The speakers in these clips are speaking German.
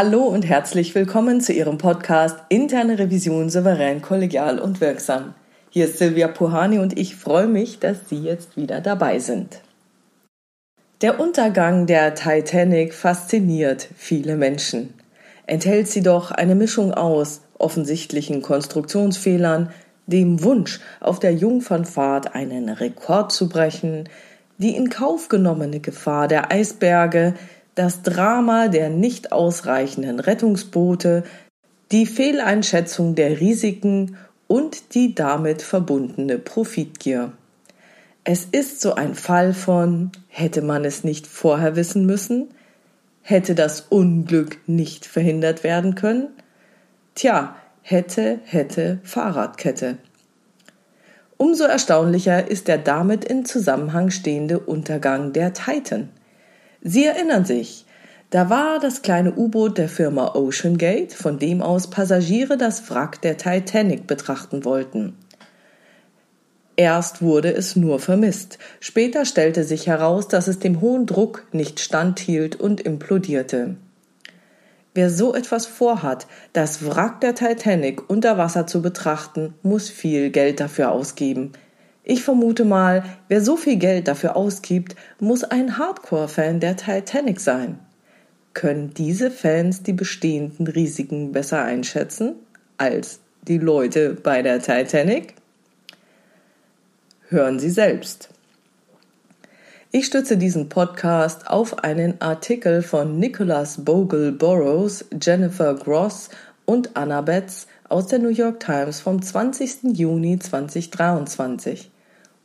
Hallo und herzlich willkommen zu Ihrem Podcast Interne Revision souverän, kollegial und wirksam. Hier ist Silvia Puhani und ich freue mich, dass Sie jetzt wieder dabei sind. Der Untergang der Titanic fasziniert viele Menschen. Enthält sie doch eine Mischung aus offensichtlichen Konstruktionsfehlern, dem Wunsch, auf der Jungfernfahrt einen Rekord zu brechen, die in Kauf genommene Gefahr der Eisberge, das Drama der nicht ausreichenden Rettungsboote, die Fehleinschätzung der Risiken und die damit verbundene Profitgier. Es ist so ein Fall von hätte man es nicht vorher wissen müssen? Hätte das Unglück nicht verhindert werden können? Tja, hätte, hätte, Fahrradkette. Umso erstaunlicher ist der damit in Zusammenhang stehende Untergang der Titan. Sie erinnern sich, da war das kleine U-Boot der Firma Ocean Gate, von dem aus Passagiere das Wrack der Titanic betrachten wollten. Erst wurde es nur vermisst, später stellte sich heraus, dass es dem hohen Druck nicht standhielt und implodierte. Wer so etwas vorhat, das Wrack der Titanic unter Wasser zu betrachten, muss viel Geld dafür ausgeben, ich vermute mal, wer so viel Geld dafür ausgibt, muss ein Hardcore-Fan der Titanic sein. Können diese Fans die bestehenden Risiken besser einschätzen als die Leute bei der Titanic? Hören Sie selbst. Ich stütze diesen Podcast auf einen Artikel von Nicholas Bogle Burroughs, Jennifer Gross und Anna Betz aus der New York Times vom 20. Juni 2023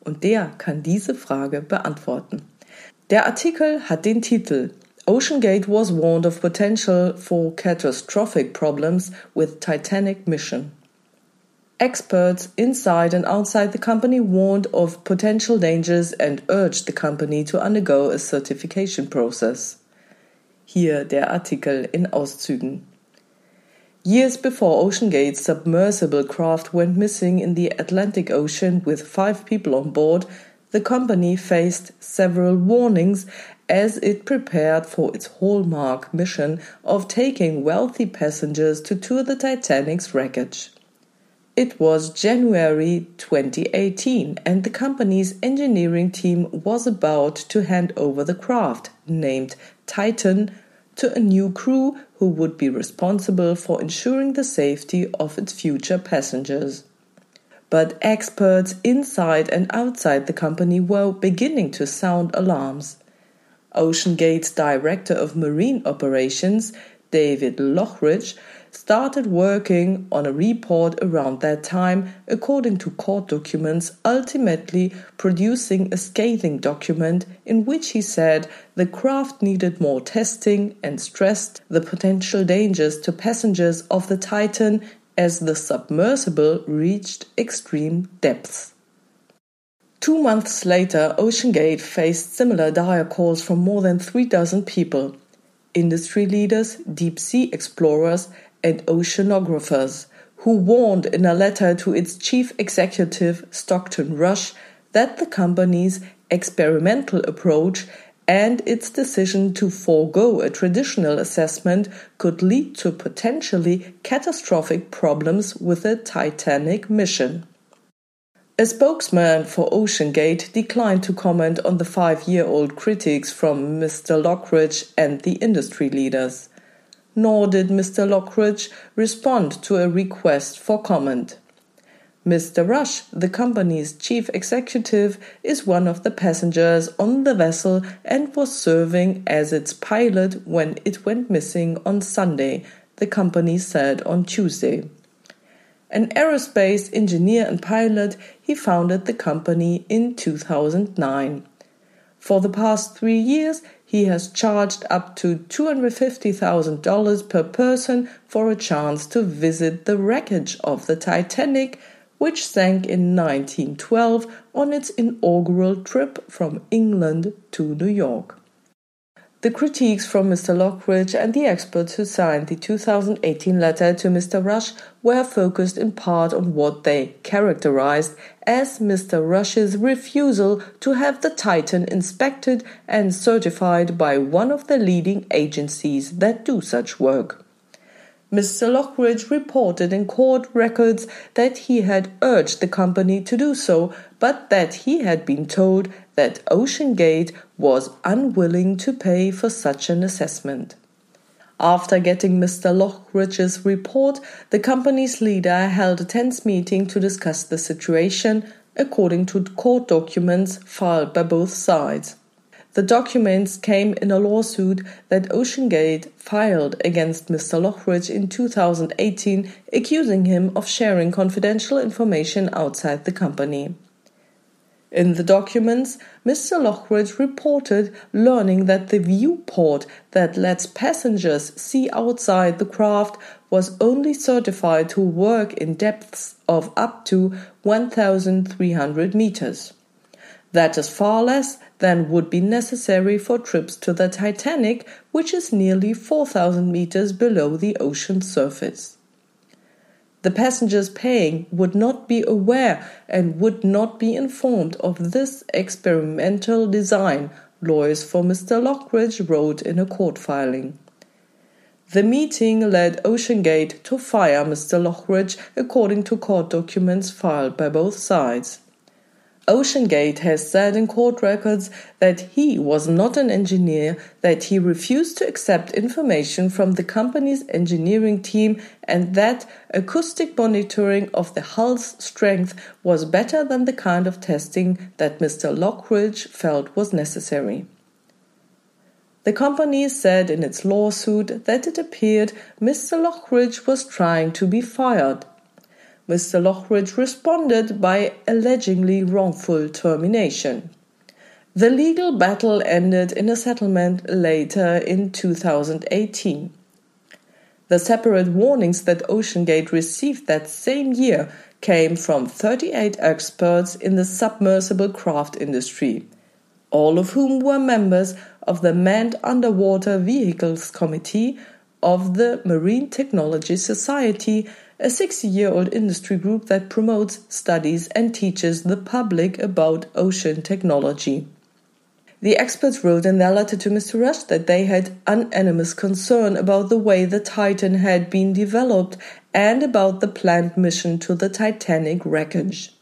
und der kann diese Frage beantworten. Der Artikel hat den Titel OceanGate was warned of potential for catastrophic problems with Titanic mission. Experts inside and outside the company warned of potential dangers and urged the company to undergo a certification process. Hier der Artikel in Auszügen. Years before OceanGate's submersible craft went missing in the Atlantic Ocean with five people on board, the company faced several warnings as it prepared for its hallmark mission of taking wealthy passengers to tour the Titanic's wreckage. It was January 2018, and the company's engineering team was about to hand over the craft, named Titan, to a new crew who would be responsible for ensuring the safety of its future passengers. But experts inside and outside the company were beginning to sound alarms. OceanGate's director of marine operations, David Lochridge, started working on a report around that time, according to court documents, ultimately producing a scathing document in which he said the craft needed more testing and stressed the potential dangers to passengers of the Titan as the submersible reached extreme depths. Two months later, OceanGate faced similar dire calls from more than three dozen people industry leaders, deep sea explorers, and oceanographers, who warned in a letter to its chief executive, Stockton Rush, that the company's experimental approach and its decision to forego a traditional assessment could lead to potentially catastrophic problems with the Titanic mission. A spokesman for OceanGate declined to comment on the five year old critiques from Mr. Lockridge and the industry leaders nor did Mr. Lockridge respond to a request for comment. Mr. Rush, the company's chief executive, is one of the passengers on the vessel and was serving as its pilot when it went missing on Sunday, the company said on Tuesday. An aerospace engineer and pilot, he founded the company in 2009. For the past three years, he has charged up to $250,000 per person for a chance to visit the wreckage of the Titanic, which sank in 1912 on its inaugural trip from England to New York. The critiques from Mr. Lockridge and the experts who signed the 2018 letter to Mr. Rush were focused in part on what they characterized as Mr. Rush's refusal to have the Titan inspected and certified by one of the leading agencies that do such work. Mr. Lockridge reported in court records that he had urged the company to do so, but that he had been told that OceanGate was unwilling to pay for such an assessment. After getting Mr. Lockridge's report, the company's leader held a tense meeting to discuss the situation, according to court documents filed by both sides. The documents came in a lawsuit that OceanGate filed against Mr. Lockridge in 2018, accusing him of sharing confidential information outside the company. In the documents, Mr. Lockridge reported learning that the viewport that lets passengers see outside the craft was only certified to work in depths of up to 1,300 meters. That is far less than would be necessary for trips to the Titanic, which is nearly 4,000 meters below the ocean surface. The passengers paying would not be aware and would not be informed of this experimental design, lawyers for Mr. Lockridge wrote in a court filing. The meeting led OceanGate to fire Mr. Lockridge, according to court documents filed by both sides. OceanGate has said in court records that he was not an engineer, that he refused to accept information from the company's engineering team, and that acoustic monitoring of the hull's strength was better than the kind of testing that Mr. Lockridge felt was necessary. The company said in its lawsuit that it appeared Mr. Lockridge was trying to be fired Mr. Lockridge responded by allegedly wrongful termination. The legal battle ended in a settlement later in 2018. The separate warnings that OceanGate received that same year came from 38 experts in the submersible craft industry, all of whom were members of the Manned Underwater Vehicles Committee of the Marine Technology Society a 60 year old industry group that promotes, studies, and teaches the public about ocean technology. The experts wrote in their letter to Mr. Rush that they had unanimous concern about the way the Titan had been developed and about the planned mission to the Titanic wreckage.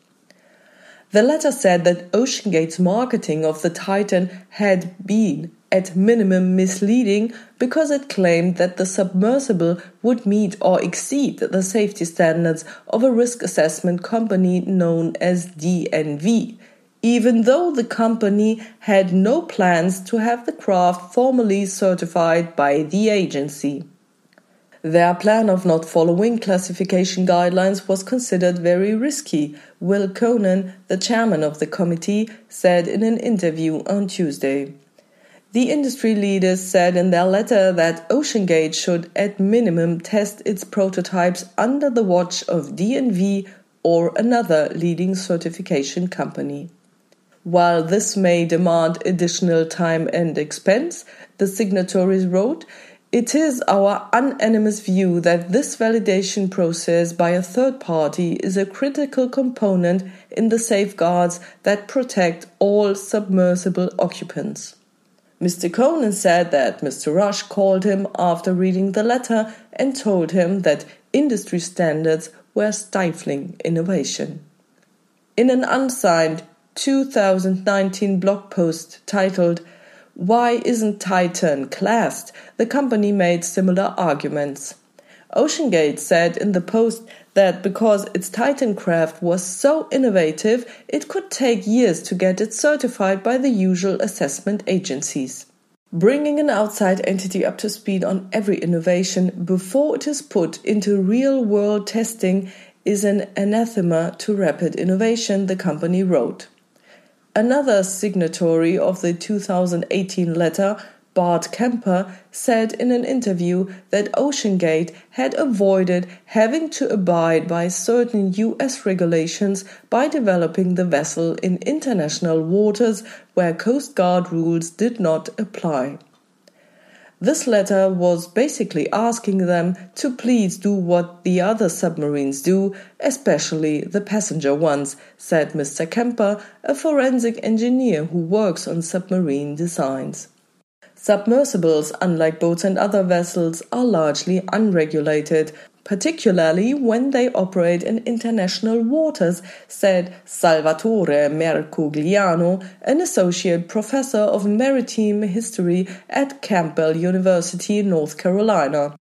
The letter said that OceanGate's marketing of the Titan had been at minimum misleading because it claimed that the submersible would meet or exceed the safety standards of a risk assessment company known as DNV, even though the company had no plans to have the craft formally certified by the agency. Their plan of not following classification guidelines was considered very risky, Will Conan, the chairman of the committee, said in an interview on Tuesday. The industry leaders said in their letter that OceanGate should at minimum test its prototypes under the watch of DNV or another leading certification company. While this may demand additional time and expense, the signatories wrote, it is our unanimous view that this validation process by a third party is a critical component in the safeguards that protect all submersible occupants. Mr. Conan said that Mr. Rush called him after reading the letter and told him that industry standards were stifling innovation. In an unsigned 2019 blog post titled, Why Isn't Titan Classed? the company made similar arguments. OceanGate said in the post that because its Titan craft was so innovative, it could take years to get it certified by the usual assessment agencies. Bringing an outside entity up to speed on every innovation before it is put into real world testing is an anathema to rapid innovation, the company wrote. Another signatory of the 2018 letter Bart Kemper said in an interview that OceanGate had avoided having to abide by certain US regulations by developing the vessel in international waters where Coast Guard rules did not apply. This letter was basically asking them to please do what the other submarines do, especially the passenger ones, said Mr. Kemper, a forensic engineer who works on submarine designs. Submersibles, unlike boats and other vessels, are largely unregulated, particularly when they operate in international waters, said Salvatore Mercogliano, an associate professor of maritime history at Campbell University, North Carolina.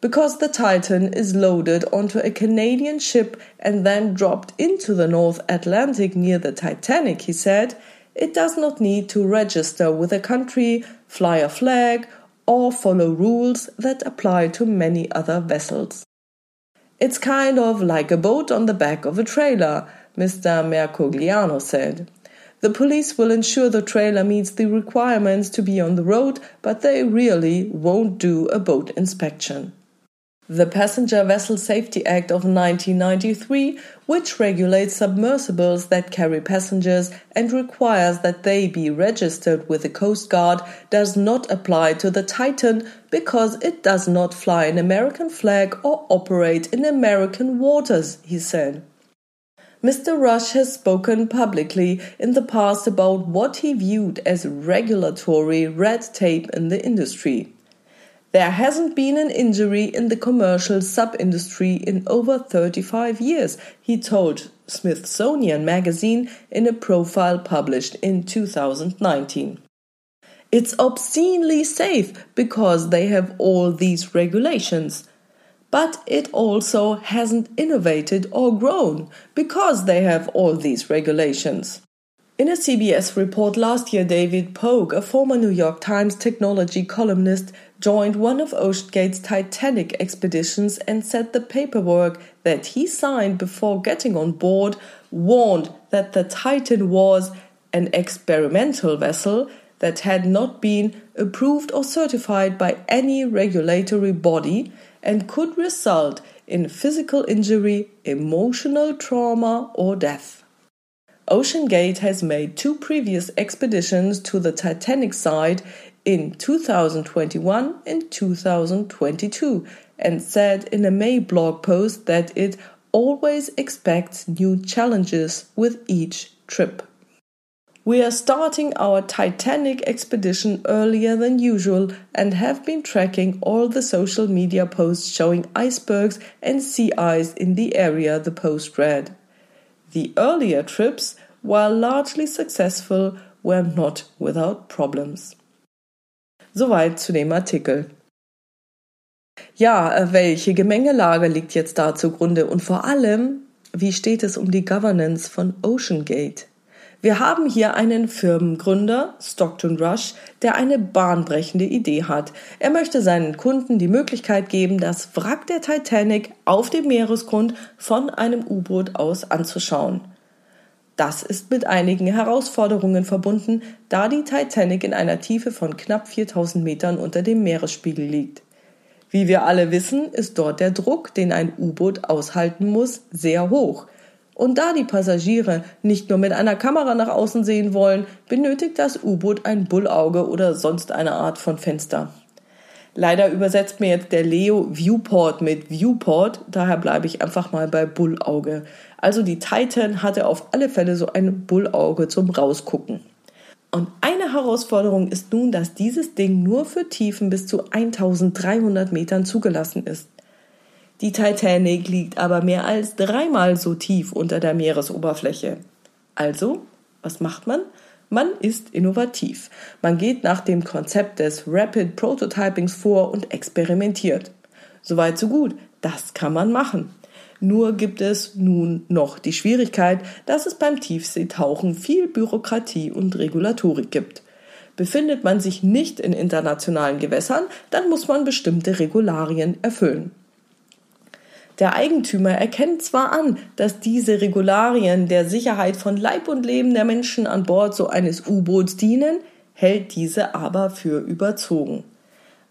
Because the Titan is loaded onto a Canadian ship and then dropped into the North Atlantic near the Titanic, he said, it does not need to register with a country, fly a flag, or follow rules that apply to many other vessels. It's kind of like a boat on the back of a trailer, Mr. Mercogliano said. The police will ensure the trailer meets the requirements to be on the road, but they really won't do a boat inspection. The Passenger Vessel Safety Act of 1993, which regulates submersibles that carry passengers and requires that they be registered with the Coast Guard, does not apply to the Titan because it does not fly an American flag or operate in American waters, he said. Mr. Rush has spoken publicly in the past about what he viewed as regulatory red tape in the industry. There hasn't been an injury in the commercial sub industry in over 35 years, he told Smithsonian Magazine in a profile published in 2019. It's obscenely safe because they have all these regulations. But it also hasn't innovated or grown because they have all these regulations. In a CBS report last year, David Pogue, a former New York Times technology columnist, joined one of OceanGate's Titanic expeditions and said the paperwork that he signed before getting on board warned that the Titan was an experimental vessel that had not been approved or certified by any regulatory body and could result in physical injury, emotional trauma, or death. OceanGate has made two previous expeditions to the Titanic site in 2021 and 2022 and said in a May blog post that it always expects new challenges with each trip. We are starting our Titanic expedition earlier than usual and have been tracking all the social media posts showing icebergs and sea ice in the area, the post read. The earlier trips, while largely successful, were not without problems. Soweit zu dem Artikel. Ja, äh, welche Gemengelage liegt jetzt da zugrunde und vor allem, wie steht es um die Governance von OceanGate? Wir haben hier einen Firmengründer, Stockton Rush, der eine bahnbrechende Idee hat. Er möchte seinen Kunden die Möglichkeit geben, das Wrack der Titanic auf dem Meeresgrund von einem U-Boot aus anzuschauen. Das ist mit einigen Herausforderungen verbunden, da die Titanic in einer Tiefe von knapp 4000 Metern unter dem Meeresspiegel liegt. Wie wir alle wissen, ist dort der Druck, den ein U-Boot aushalten muss, sehr hoch. Und da die Passagiere nicht nur mit einer Kamera nach außen sehen wollen, benötigt das U-Boot ein Bullauge oder sonst eine Art von Fenster. Leider übersetzt mir jetzt der Leo Viewport mit Viewport, daher bleibe ich einfach mal bei Bullauge. Also die Titan hatte auf alle Fälle so ein Bullauge zum Rausgucken. Und eine Herausforderung ist nun, dass dieses Ding nur für Tiefen bis zu 1300 Metern zugelassen ist. Die Titanic liegt aber mehr als dreimal so tief unter der Meeresoberfläche. Also, was macht man? Man ist innovativ. Man geht nach dem Konzept des Rapid Prototypings vor und experimentiert. Soweit so gut. Das kann man machen. Nur gibt es nun noch die Schwierigkeit, dass es beim Tiefseetauchen viel Bürokratie und Regulatorik gibt. Befindet man sich nicht in internationalen Gewässern, dann muss man bestimmte Regularien erfüllen. Der Eigentümer erkennt zwar an, dass diese Regularien der Sicherheit von Leib und Leben der Menschen an Bord so eines U-Boots dienen, hält diese aber für überzogen.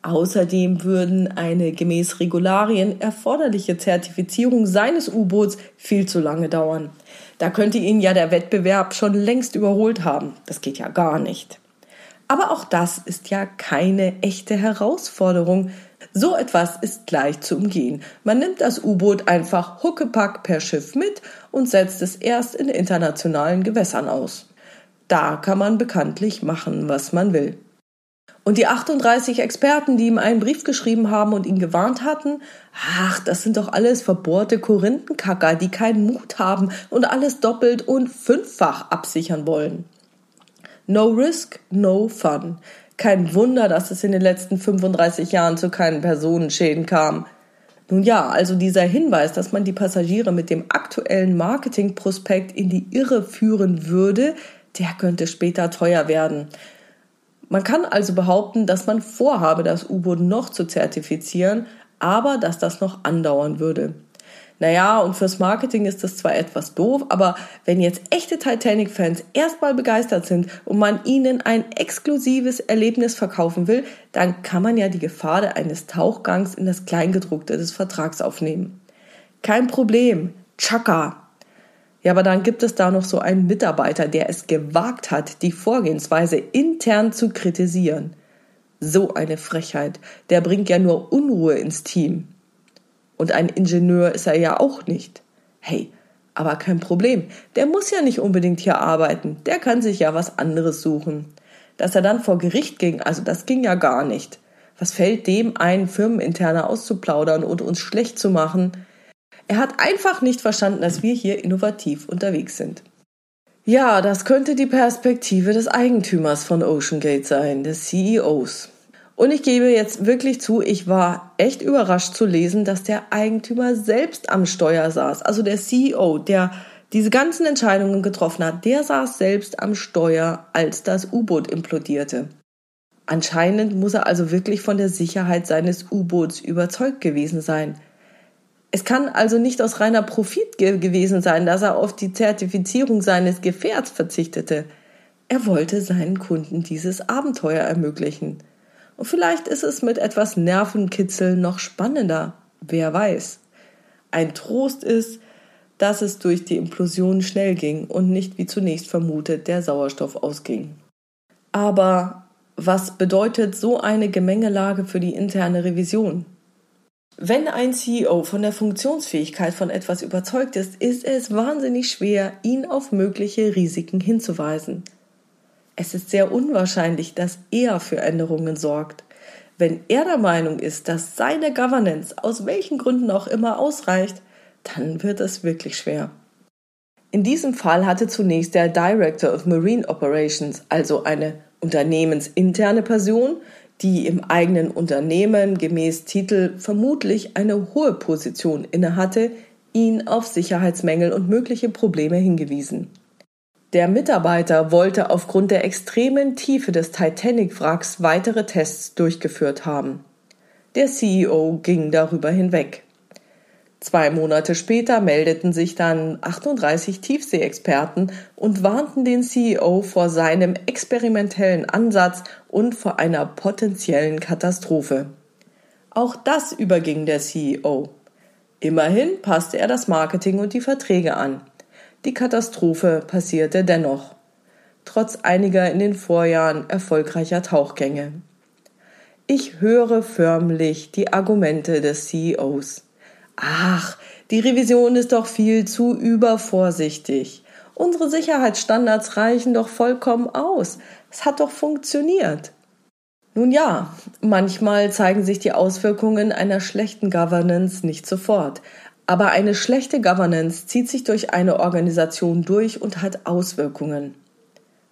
Außerdem würden eine gemäß Regularien erforderliche Zertifizierung seines U-Boots viel zu lange dauern. Da könnte ihn ja der Wettbewerb schon längst überholt haben. Das geht ja gar nicht. Aber auch das ist ja keine echte Herausforderung. So etwas ist leicht zu umgehen. Man nimmt das U-Boot einfach huckepack per Schiff mit und setzt es erst in internationalen Gewässern aus. Da kann man bekanntlich machen, was man will. Und die 38 Experten, die ihm einen Brief geschrieben haben und ihn gewarnt hatten, ach, das sind doch alles verbohrte Korinthenkacker, die keinen Mut haben und alles doppelt und fünffach absichern wollen. No risk, no fun. Kein Wunder, dass es in den letzten 35 Jahren zu keinen Personenschäden kam. Nun ja, also dieser Hinweis, dass man die Passagiere mit dem aktuellen Marketingprospekt in die Irre führen würde, der könnte später teuer werden. Man kann also behaupten, dass man vorhabe, das U-Boot noch zu zertifizieren, aber dass das noch andauern würde. Naja, und fürs Marketing ist das zwar etwas doof, aber wenn jetzt echte Titanic-Fans erstmal begeistert sind und man ihnen ein exklusives Erlebnis verkaufen will, dann kann man ja die Gefahr eines Tauchgangs in das Kleingedruckte des Vertrags aufnehmen. Kein Problem. Chaka. Ja, aber dann gibt es da noch so einen Mitarbeiter, der es gewagt hat, die Vorgehensweise intern zu kritisieren. So eine Frechheit. Der bringt ja nur Unruhe ins Team. Und ein Ingenieur ist er ja auch nicht. Hey, aber kein Problem. Der muss ja nicht unbedingt hier arbeiten. Der kann sich ja was anderes suchen. Dass er dann vor Gericht ging, also das ging ja gar nicht. Was fällt dem ein, firmeninterner auszuplaudern und uns schlecht zu machen? Er hat einfach nicht verstanden, dass wir hier innovativ unterwegs sind. Ja, das könnte die Perspektive des Eigentümers von OceanGate sein, des CEOs. Und ich gebe jetzt wirklich zu, ich war echt überrascht zu lesen, dass der Eigentümer selbst am Steuer saß. Also der CEO, der diese ganzen Entscheidungen getroffen hat, der saß selbst am Steuer, als das U-Boot implodierte. Anscheinend muss er also wirklich von der Sicherheit seines U-Boots überzeugt gewesen sein. Es kann also nicht aus reiner Profit ge gewesen sein, dass er auf die Zertifizierung seines Gefährts verzichtete. Er wollte seinen Kunden dieses Abenteuer ermöglichen. Und vielleicht ist es mit etwas Nervenkitzel noch spannender. Wer weiß. Ein Trost ist, dass es durch die Implosion schnell ging und nicht wie zunächst vermutet der Sauerstoff ausging. Aber was bedeutet so eine Gemengelage für die interne Revision? Wenn ein CEO von der Funktionsfähigkeit von etwas überzeugt ist, ist es wahnsinnig schwer, ihn auf mögliche Risiken hinzuweisen. Es ist sehr unwahrscheinlich, dass er für Änderungen sorgt. Wenn er der Meinung ist, dass seine Governance aus welchen Gründen auch immer ausreicht, dann wird es wirklich schwer. In diesem Fall hatte zunächst der Director of Marine Operations, also eine unternehmensinterne Person, die im eigenen Unternehmen gemäß Titel vermutlich eine hohe Position innehatte, ihn auf Sicherheitsmängel und mögliche Probleme hingewiesen. Der Mitarbeiter wollte aufgrund der extremen Tiefe des Titanic-Wracks weitere Tests durchgeführt haben. Der CEO ging darüber hinweg. Zwei Monate später meldeten sich dann 38 Tiefseeexperten und warnten den CEO vor seinem experimentellen Ansatz und vor einer potenziellen Katastrophe. Auch das überging der CEO. Immerhin passte er das Marketing und die Verträge an. Die Katastrophe passierte dennoch, trotz einiger in den Vorjahren erfolgreicher Tauchgänge. Ich höre förmlich die Argumente des CEOs. Ach, die Revision ist doch viel zu übervorsichtig. Unsere Sicherheitsstandards reichen doch vollkommen aus. Es hat doch funktioniert. Nun ja, manchmal zeigen sich die Auswirkungen einer schlechten Governance nicht sofort. Aber eine schlechte Governance zieht sich durch eine Organisation durch und hat Auswirkungen.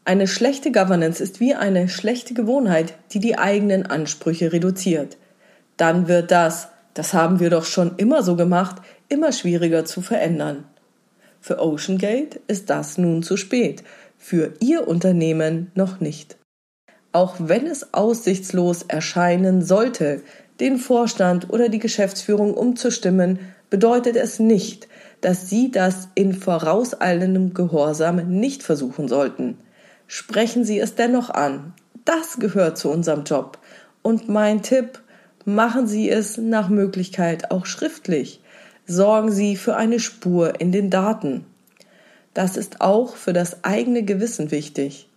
Eine schlechte Governance ist wie eine schlechte Gewohnheit, die die eigenen Ansprüche reduziert. Dann wird das, das haben wir doch schon immer so gemacht, immer schwieriger zu verändern. Für OceanGate ist das nun zu spät, für Ihr Unternehmen noch nicht. Auch wenn es aussichtslos erscheinen sollte, den Vorstand oder die Geschäftsführung umzustimmen, bedeutet es nicht, dass Sie das in vorauseilendem Gehorsam nicht versuchen sollten. Sprechen Sie es dennoch an. Das gehört zu unserem Job. Und mein Tipp, Machen Sie es nach Möglichkeit auch schriftlich. Sorgen Sie für eine Spur in den Daten. Das ist auch für das eigene Gewissen wichtig.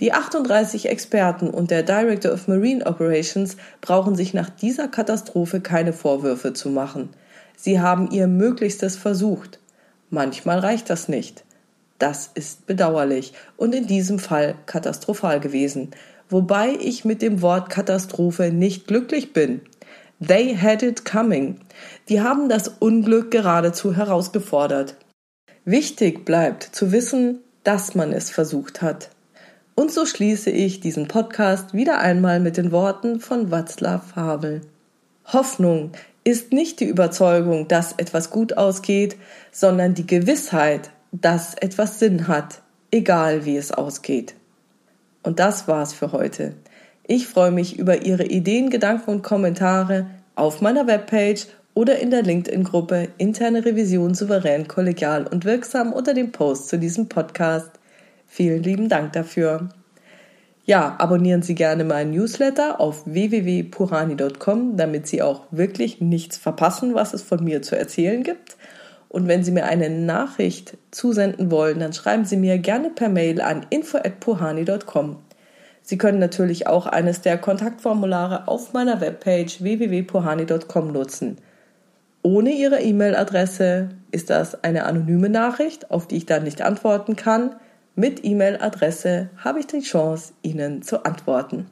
Die 38 Experten und der Director of Marine Operations brauchen sich nach dieser Katastrophe keine Vorwürfe zu machen. Sie haben ihr Möglichstes versucht. Manchmal reicht das nicht. Das ist bedauerlich und in diesem Fall katastrophal gewesen, wobei ich mit dem Wort Katastrophe nicht glücklich bin. They had it coming. Die haben das Unglück geradezu herausgefordert. Wichtig bleibt zu wissen, dass man es versucht hat. Und so schließe ich diesen Podcast wieder einmal mit den Worten von Václav Havel. Hoffnung ist nicht die Überzeugung, dass etwas gut ausgeht, sondern die Gewissheit, dass etwas Sinn hat, egal wie es ausgeht. Und das war's für heute. Ich freue mich über Ihre Ideen, Gedanken und Kommentare auf meiner Webpage oder in der LinkedIn-Gruppe Interne Revision souverän, kollegial und wirksam unter dem Post zu diesem Podcast. Vielen lieben Dank dafür. Ja, abonnieren Sie gerne meinen Newsletter auf www.purani.com, damit Sie auch wirklich nichts verpassen, was es von mir zu erzählen gibt. Und wenn Sie mir eine Nachricht zusenden wollen, dann schreiben Sie mir gerne per Mail an info@puhani.com. Sie können natürlich auch eines der Kontaktformulare auf meiner Webpage www.puhani.com nutzen. Ohne Ihre E-Mail-Adresse ist das eine anonyme Nachricht, auf die ich dann nicht antworten kann. Mit E-Mail-Adresse habe ich die Chance, Ihnen zu antworten.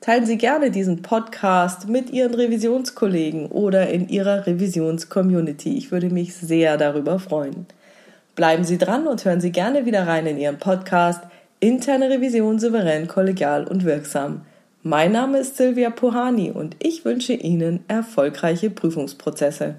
Teilen Sie gerne diesen Podcast mit Ihren Revisionskollegen oder in Ihrer Revisions-Community. Ich würde mich sehr darüber freuen. Bleiben Sie dran und hören Sie gerne wieder rein in Ihren Podcast Interne Revision souverän, kollegial und wirksam. Mein Name ist Silvia Puhani und ich wünsche Ihnen erfolgreiche Prüfungsprozesse.